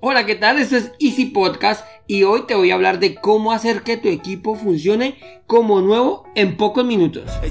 Hola, ¿qué tal? Esto es Easy Podcast y hoy te voy a hablar de cómo hacer que tu equipo funcione como nuevo en pocos minutos. They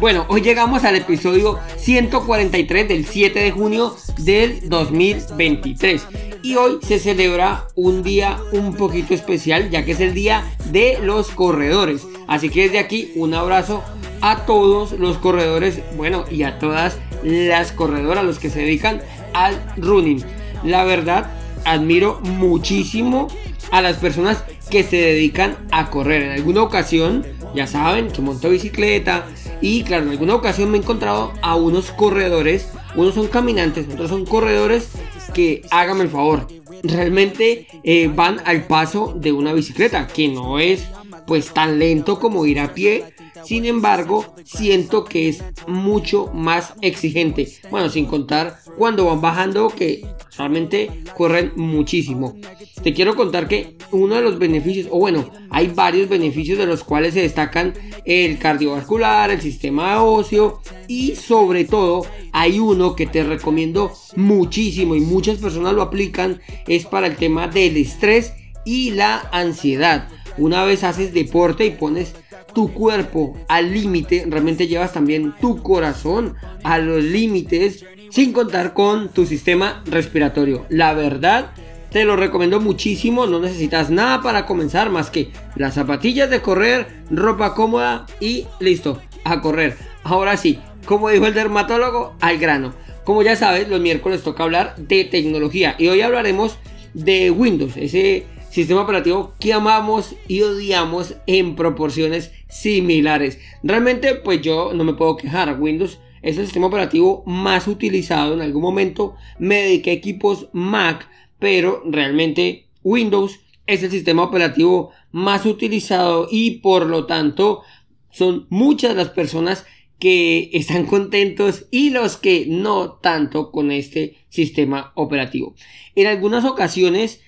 Bueno, hoy llegamos al episodio 143 del 7 de junio del 2023 y hoy se celebra un día un poquito especial ya que es el día de los corredores. Así que desde aquí un abrazo a todos los corredores, bueno, y a todas las corredoras, los que se dedican al running. La verdad, admiro muchísimo a las personas que se dedican a correr. En alguna ocasión, ya saben, que monto bicicleta y claro, en alguna ocasión me he encontrado a unos corredores, unos son caminantes, otros son corredores que háganme el favor, realmente eh, van al paso de una bicicleta, que no es pues tan lento como ir a pie. Sin embargo, siento que es mucho más exigente. Bueno, sin contar cuando van bajando que realmente corren muchísimo. Te quiero contar que uno de los beneficios, o bueno, hay varios beneficios de los cuales se destacan el cardiovascular, el sistema óseo y sobre todo hay uno que te recomiendo muchísimo y muchas personas lo aplican, es para el tema del estrés y la ansiedad. Una vez haces deporte y pones tu cuerpo al límite, realmente llevas también tu corazón a los límites, sin contar con tu sistema respiratorio. La verdad, te lo recomiendo muchísimo, no necesitas nada para comenzar más que las zapatillas de correr, ropa cómoda y listo, a correr. Ahora sí, como dijo el dermatólogo, al grano. Como ya sabes, los miércoles toca hablar de tecnología y hoy hablaremos de Windows, ese sistema operativo que amamos y odiamos en proporciones similares. Realmente, pues yo no me puedo quejar. Windows es el sistema operativo más utilizado en algún momento. Me dediqué a equipos Mac, pero realmente Windows es el sistema operativo más utilizado y por lo tanto son muchas las personas que están contentos y los que no tanto con este sistema operativo. En algunas ocasiones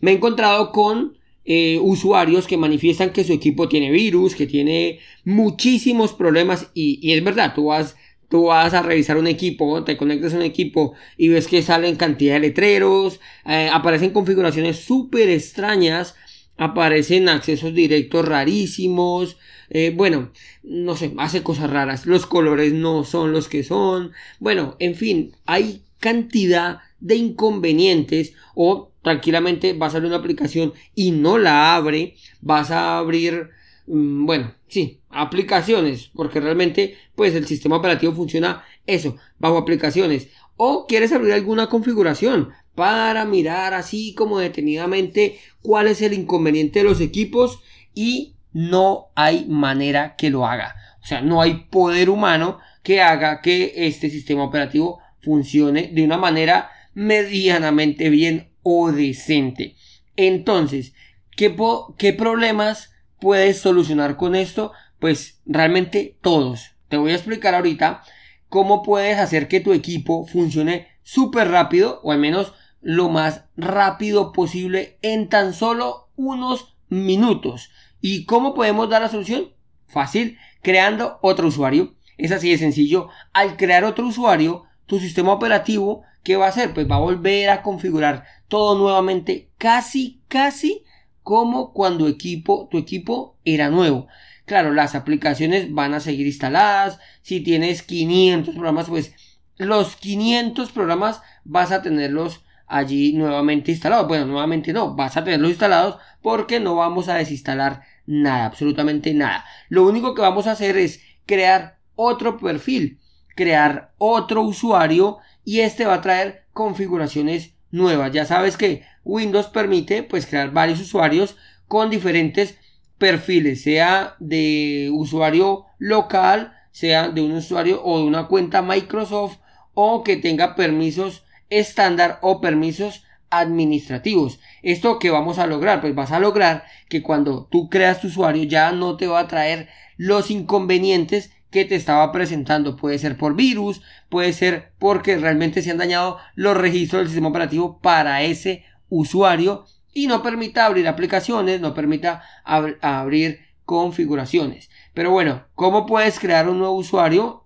me he encontrado con eh, usuarios que manifiestan que su equipo tiene virus, que tiene muchísimos problemas y, es verdad, tú vas, tú vas a revisar un equipo, te conectas a un equipo y ves que salen cantidad de letreros, eh, aparecen configuraciones súper extrañas, aparecen accesos directos rarísimos, eh, bueno, no sé, hace cosas raras, los colores no son los que son, bueno, en fin, hay cantidad de inconvenientes o tranquilamente vas a abrir una aplicación y no la abre, vas a abrir, mmm, bueno, sí, aplicaciones, porque realmente pues el sistema operativo funciona eso, bajo aplicaciones. O quieres abrir alguna configuración para mirar así como detenidamente cuál es el inconveniente de los equipos y no hay manera que lo haga. O sea, no hay poder humano que haga que este sistema operativo funcione de una manera medianamente bien o decente. Entonces, ¿qué, ¿qué, problemas puedes solucionar con esto? Pues realmente todos. Te voy a explicar ahorita cómo puedes hacer que tu equipo funcione súper rápido o al menos lo más rápido posible en tan solo unos minutos. ¿Y cómo podemos dar la solución? Fácil, creando otro usuario. Es así de sencillo. Al crear otro usuario, tu sistema operativo, ¿qué va a hacer? Pues va a volver a configurar todo nuevamente, casi, casi como cuando equipo, tu equipo era nuevo. Claro, las aplicaciones van a seguir instaladas. Si tienes 500 programas, pues los 500 programas vas a tenerlos allí nuevamente instalados. Bueno, nuevamente no, vas a tenerlos instalados porque no vamos a desinstalar nada, absolutamente nada. Lo único que vamos a hacer es crear otro perfil crear otro usuario y este va a traer configuraciones nuevas. Ya sabes que Windows permite pues crear varios usuarios con diferentes perfiles, sea de usuario local, sea de un usuario o de una cuenta Microsoft o que tenga permisos estándar o permisos administrativos. ¿Esto que vamos a lograr? Pues vas a lograr que cuando tú creas tu usuario ya no te va a traer los inconvenientes que te estaba presentando. Puede ser por virus, puede ser porque realmente se han dañado los registros del sistema operativo para ese usuario y no permita abrir aplicaciones, no permita abrir configuraciones. Pero bueno, ¿cómo puedes crear un nuevo usuario?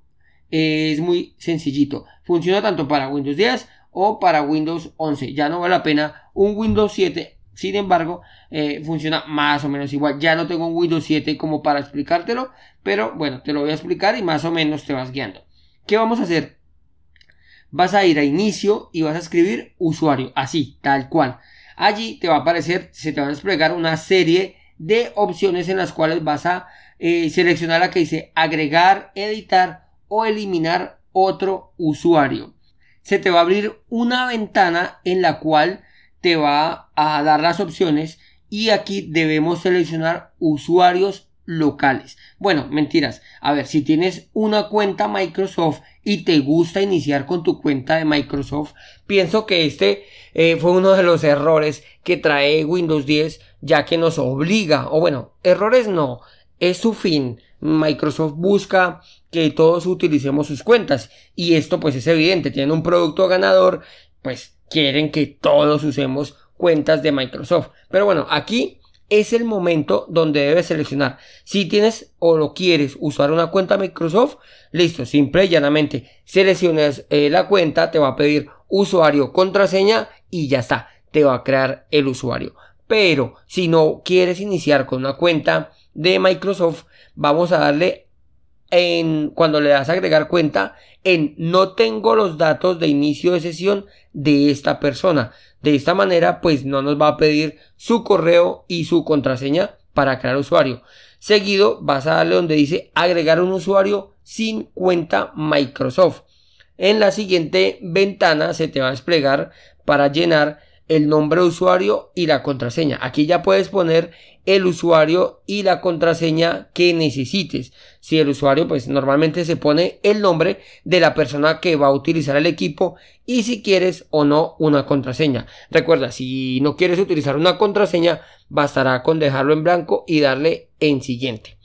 es muy sencillito. Funciona tanto para Windows 10 o para Windows 11. Ya no vale la pena un Windows 7. Sin embargo, eh, funciona más o menos igual. Ya no tengo un Windows 7 como para explicártelo, pero bueno, te lo voy a explicar y más o menos te vas guiando. ¿Qué vamos a hacer? Vas a ir a inicio y vas a escribir usuario, así, tal cual. Allí te va a aparecer, se te va a desplegar una serie de opciones en las cuales vas a eh, seleccionar la que dice agregar, editar o eliminar otro usuario. Se te va a abrir una ventana en la cual te va a dar las opciones y aquí debemos seleccionar usuarios locales. Bueno, mentiras. A ver, si tienes una cuenta Microsoft y te gusta iniciar con tu cuenta de Microsoft, pienso que este eh, fue uno de los errores que trae Windows 10, ya que nos obliga, o bueno, errores no, es su fin. Microsoft busca que todos utilicemos sus cuentas y esto pues es evidente, tienen un producto ganador, pues quieren que todos usemos cuentas de Microsoft. Pero bueno, aquí es el momento donde debes seleccionar. Si tienes o lo quieres usar una cuenta Microsoft, listo, simple y llanamente seleccionas eh, la cuenta, te va a pedir usuario, contraseña y ya está, te va a crear el usuario. Pero si no quieres iniciar con una cuenta de Microsoft, vamos a darle en cuando le das a agregar cuenta en no tengo los datos de inicio de sesión de esta persona. De esta manera, pues no nos va a pedir su correo y su contraseña para crear usuario. Seguido, vas a darle donde dice agregar un usuario sin cuenta Microsoft. En la siguiente ventana se te va a desplegar para llenar el nombre de usuario y la contraseña. Aquí ya puedes poner el usuario y la contraseña que necesites. Si el usuario, pues normalmente se pone el nombre de la persona que va a utilizar el equipo y si quieres o no una contraseña. Recuerda, si no quieres utilizar una contraseña, bastará con dejarlo en blanco y darle en siguiente.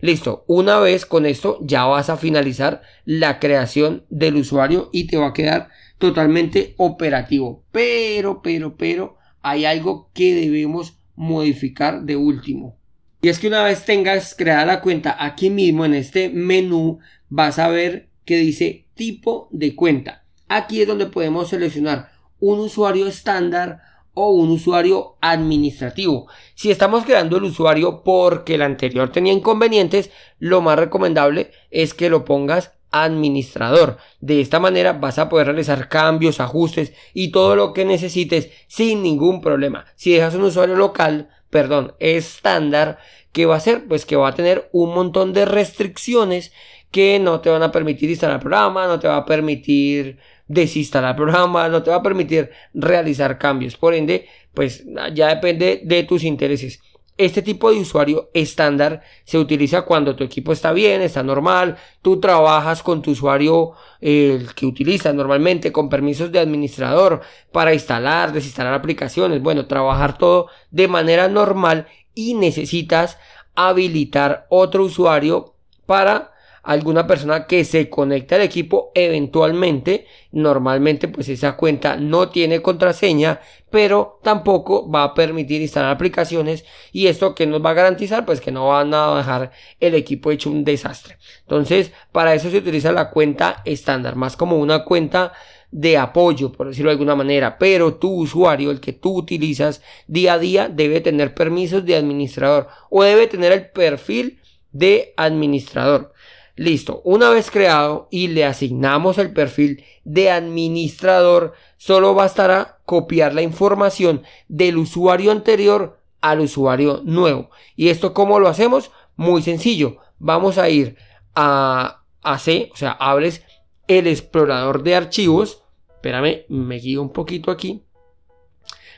Listo, una vez con esto ya vas a finalizar la creación del usuario y te va a quedar totalmente operativo. Pero, pero, pero, hay algo que debemos modificar de último. Y es que una vez tengas creada la cuenta aquí mismo en este menú vas a ver que dice tipo de cuenta. Aquí es donde podemos seleccionar un usuario estándar un usuario administrativo. Si estamos creando el usuario porque el anterior tenía inconvenientes, lo más recomendable es que lo pongas administrador. De esta manera vas a poder realizar cambios, ajustes y todo lo que necesites sin ningún problema. Si dejas un usuario local, perdón, estándar, ¿qué va a hacer? Pues que va a tener un montón de restricciones que no te van a permitir instalar programa, no te va a permitir desinstalar programa, no te va a permitir realizar cambios. Por ende, pues ya depende de tus intereses. Este tipo de usuario estándar se utiliza cuando tu equipo está bien, está normal, tú trabajas con tu usuario el que utilizas normalmente con permisos de administrador para instalar, desinstalar aplicaciones, bueno, trabajar todo de manera normal y necesitas habilitar otro usuario para alguna persona que se conecte al equipo eventualmente normalmente pues esa cuenta no tiene contraseña pero tampoco va a permitir instalar aplicaciones y esto que nos va a garantizar pues que no van a dejar el equipo hecho un desastre entonces para eso se utiliza la cuenta estándar más como una cuenta de apoyo, por decirlo de alguna manera, pero tu usuario, el que tú utilizas día a día, debe tener permisos de administrador o debe tener el perfil de administrador. Listo, una vez creado y le asignamos el perfil de administrador, solo bastará copiar la información del usuario anterior al usuario nuevo. ¿Y esto cómo lo hacemos? Muy sencillo. Vamos a ir a, a C, o sea, abres el explorador de archivos. Espérame, me guío un poquito aquí.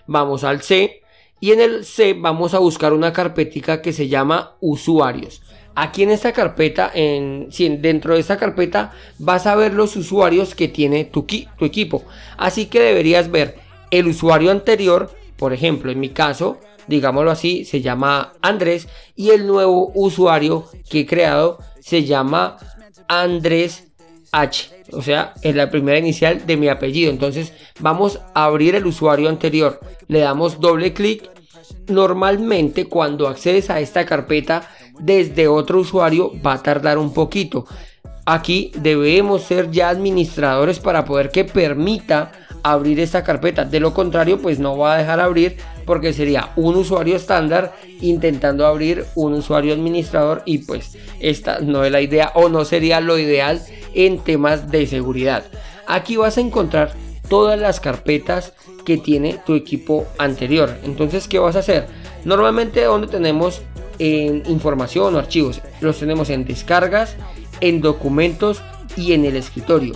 Vamos al C Y en el C vamos a buscar una carpetica que se llama usuarios. Aquí en esta carpeta, en, dentro de esta carpeta, vas a ver los usuarios que tiene tu, tu equipo. Así que deberías ver el usuario anterior, por ejemplo, en mi caso, digámoslo así, se llama Andrés y el nuevo usuario que he creado se llama Andrés H, o sea, es la primera inicial de mi apellido. Entonces vamos a abrir el usuario anterior, le damos doble clic. Normalmente cuando accedes a esta carpeta desde otro usuario va a tardar un poquito. Aquí debemos ser ya administradores para poder que permita abrir esta carpeta. De lo contrario, pues no va a dejar abrir porque sería un usuario estándar intentando abrir un usuario administrador y pues esta no es la idea o no sería lo ideal en temas de seguridad. Aquí vas a encontrar todas las carpetas que tiene tu equipo anterior. Entonces, ¿qué vas a hacer? Normalmente donde tenemos en información o archivos. Los tenemos en descargas, en documentos y en el escritorio.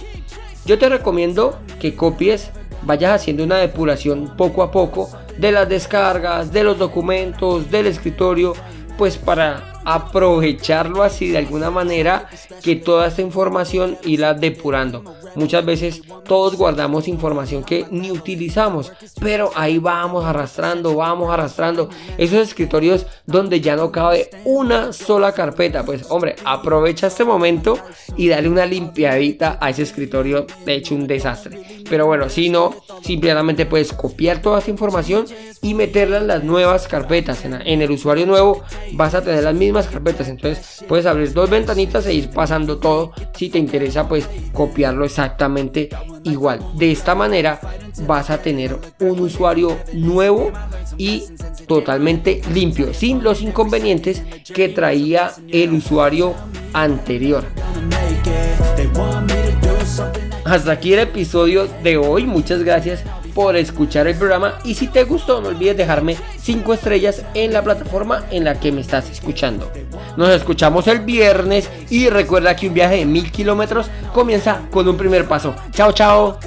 Yo te recomiendo que copies, vayas haciendo una depuración poco a poco de las descargas, de los documentos, del escritorio, pues para aprovecharlo así de alguna manera que toda esta información irá depurando. Muchas veces todos guardamos información que ni utilizamos, pero ahí vamos arrastrando, vamos arrastrando esos escritorios donde ya no cabe una sola carpeta. Pues hombre, aprovecha este momento y dale una limpiadita a ese escritorio, de hecho un desastre. Pero bueno, si no, simplemente puedes copiar toda esta información y meterla en las nuevas carpetas. En, el usuario nuevo vas a tener las mismas carpetas. Entonces puedes abrir dos ventanitas e ir pasando todo. Si te interesa, pues copiarlo exactamente igual. De esta manera vas a tener un usuario nuevo y totalmente limpio, sin los inconvenientes que traía el usuario anterior. Hasta aquí el episodio de hoy. Muchas gracias por escuchar el programa y si te gustó no olvides dejarme 5 estrellas en la plataforma en la que me estás escuchando. Nos escuchamos el viernes y recuerda que un viaje de mil kilómetros comienza con un primer paso. Chao, chao.